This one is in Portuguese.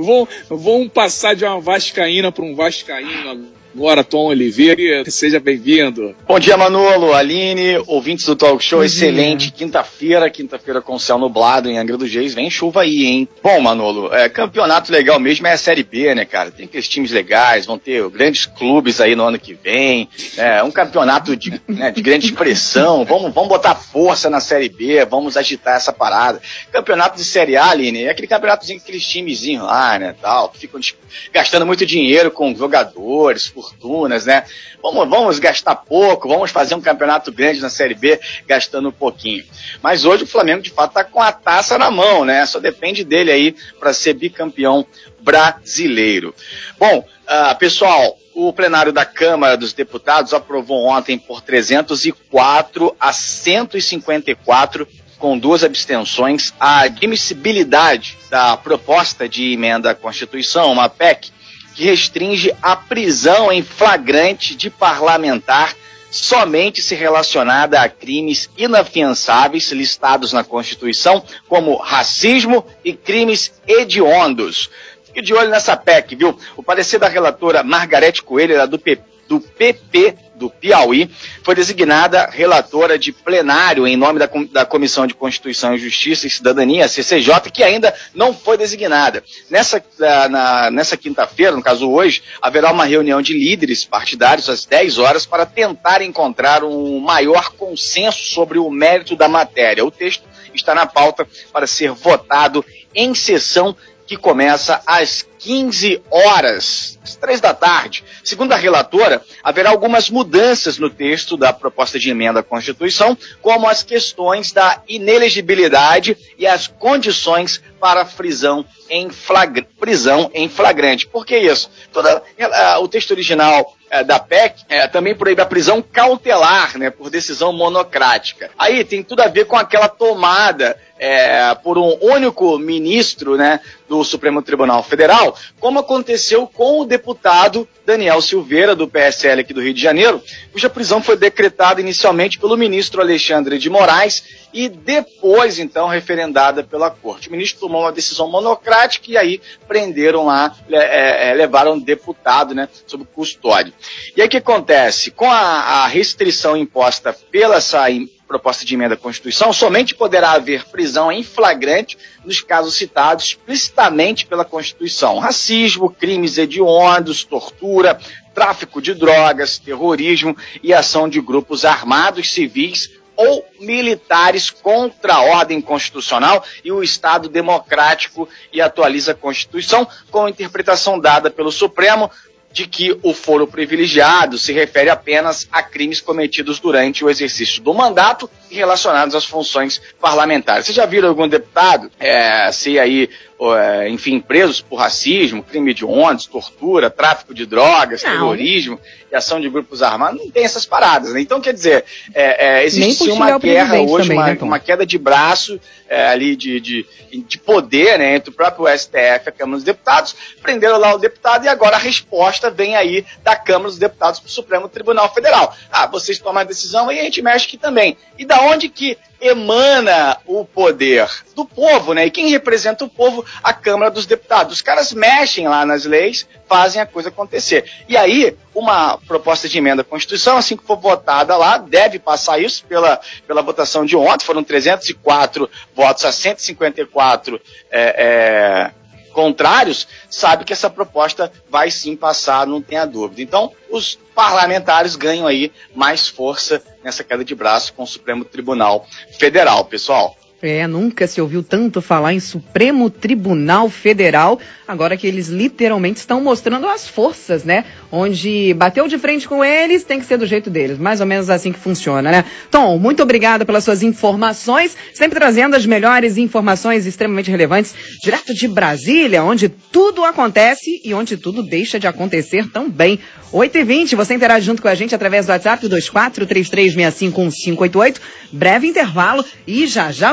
vão, vão passar de uma vascaína para um vascaíno Agora, Tom Oliveira, seja bem-vindo. Bom dia, Manolo, Aline, ouvintes do Talk Show, Bom excelente. Quinta-feira, quinta-feira com céu nublado em Angra dos Reis, vem chuva aí, hein? Bom, Manolo, é, campeonato legal mesmo é a Série B, né, cara? Tem aqueles times legais, vão ter grandes clubes aí no ano que vem, é um campeonato de, né, de grande expressão, vamos, vamos botar força na Série B, vamos agitar essa parada. Campeonato de Série A, Aline, é aquele campeonatozinho, aqueles timezinhos lá, né, tal, ficam gastando muito dinheiro com jogadores, fortunas, né? Vamos, vamos gastar pouco, vamos fazer um campeonato grande na Série B gastando um pouquinho. Mas hoje o Flamengo de fato está com a taça na mão, né? Só depende dele aí para ser bicampeão brasileiro. Bom, uh, pessoal, o plenário da Câmara dos Deputados aprovou ontem por 304 a 154 com duas abstenções, a admissibilidade da proposta de emenda à Constituição, uma PEC, que restringe a prisão em flagrante de parlamentar somente se relacionada a crimes inafiançáveis listados na Constituição, como racismo e crimes hediondos. Fique de olho nessa PEC, viu? O parecer da relatora Margarete Coelho, do do PP do Piauí, foi designada relatora de plenário em nome da, da Comissão de Constituição e Justiça e Cidadania, CCJ, que ainda não foi designada. Nessa, na, nessa quinta-feira, no caso hoje, haverá uma reunião de líderes partidários às 10 horas para tentar encontrar um maior consenso sobre o mérito da matéria. O texto está na pauta para ser votado em sessão que começa às 15 horas, às 3 da tarde. Segundo a relatora, haverá algumas mudanças no texto da proposta de emenda à Constituição, como as questões da inelegibilidade e as condições para prisão em, flagra prisão em flagrante. Por que isso? Toda, uh, o texto original uh, da PEC uh, também proíbe a prisão cautelar, né, por decisão monocrática. Aí tem tudo a ver com aquela tomada por um único ministro né, do Supremo Tribunal Federal, como aconteceu com o deputado Daniel Silveira, do PSL aqui do Rio de Janeiro, cuja prisão foi decretada inicialmente pelo ministro Alexandre de Moraes e depois, então, referendada pela corte. O ministro tomou uma decisão monocrática e aí prenderam lá, é, é, levaram um deputado né, sob custódia. E aí o que acontece? Com a, a restrição imposta pela essa proposta de emenda à Constituição, somente poderá haver prisão em flagrante nos casos citados explicitamente pela Constituição: racismo, crimes hediondos, tortura, tráfico de drogas, terrorismo e ação de grupos armados civis ou militares contra a ordem constitucional e o Estado democrático e atualiza a Constituição com a interpretação dada pelo Supremo de que o foro privilegiado se refere apenas a crimes cometidos durante o exercício do mandato e relacionados às funções parlamentares. Vocês já viram algum deputado é, ser aí enfim, presos por racismo, crime de ônibus, tortura, tráfico de drogas, não. terrorismo e ação de grupos armados, não tem essas paradas, né? Então, quer dizer, é, é, existe uma guerra hoje, também, uma, né, uma, queda de braço é, ali de, de, de, poder, né, entre o próprio STF e a Câmara dos Deputados, prenderam lá o deputado e agora a resposta vem aí da Câmara dos Deputados para o Supremo Tribunal Federal. Ah, vocês tomam a decisão e a gente mexe aqui também. E da onde que emana o poder do povo, né? E quem representa o povo? A Câmara dos Deputados. Os caras mexem lá nas leis, fazem a coisa acontecer. E aí, uma proposta de emenda à Constituição, assim que for votada lá, deve passar isso pela, pela votação de ontem, foram 304 votos a 154 é, é, contrários, sabe que essa proposta vai sim passar, não tenha dúvida. Então, os parlamentares ganham aí mais força nessa queda de braço com o Supremo Tribunal Federal, pessoal. É, nunca se ouviu tanto falar em Supremo Tribunal Federal, agora que eles literalmente estão mostrando as forças, né? Onde bateu de frente com eles, tem que ser do jeito deles. Mais ou menos assim que funciona, né? Tom, muito obrigada pelas suas informações, sempre trazendo as melhores informações extremamente relevantes, direto de Brasília, onde tudo acontece e onde tudo deixa de acontecer também. 8h20, você interage junto com a gente através do WhatsApp 2433651588. Breve intervalo e já já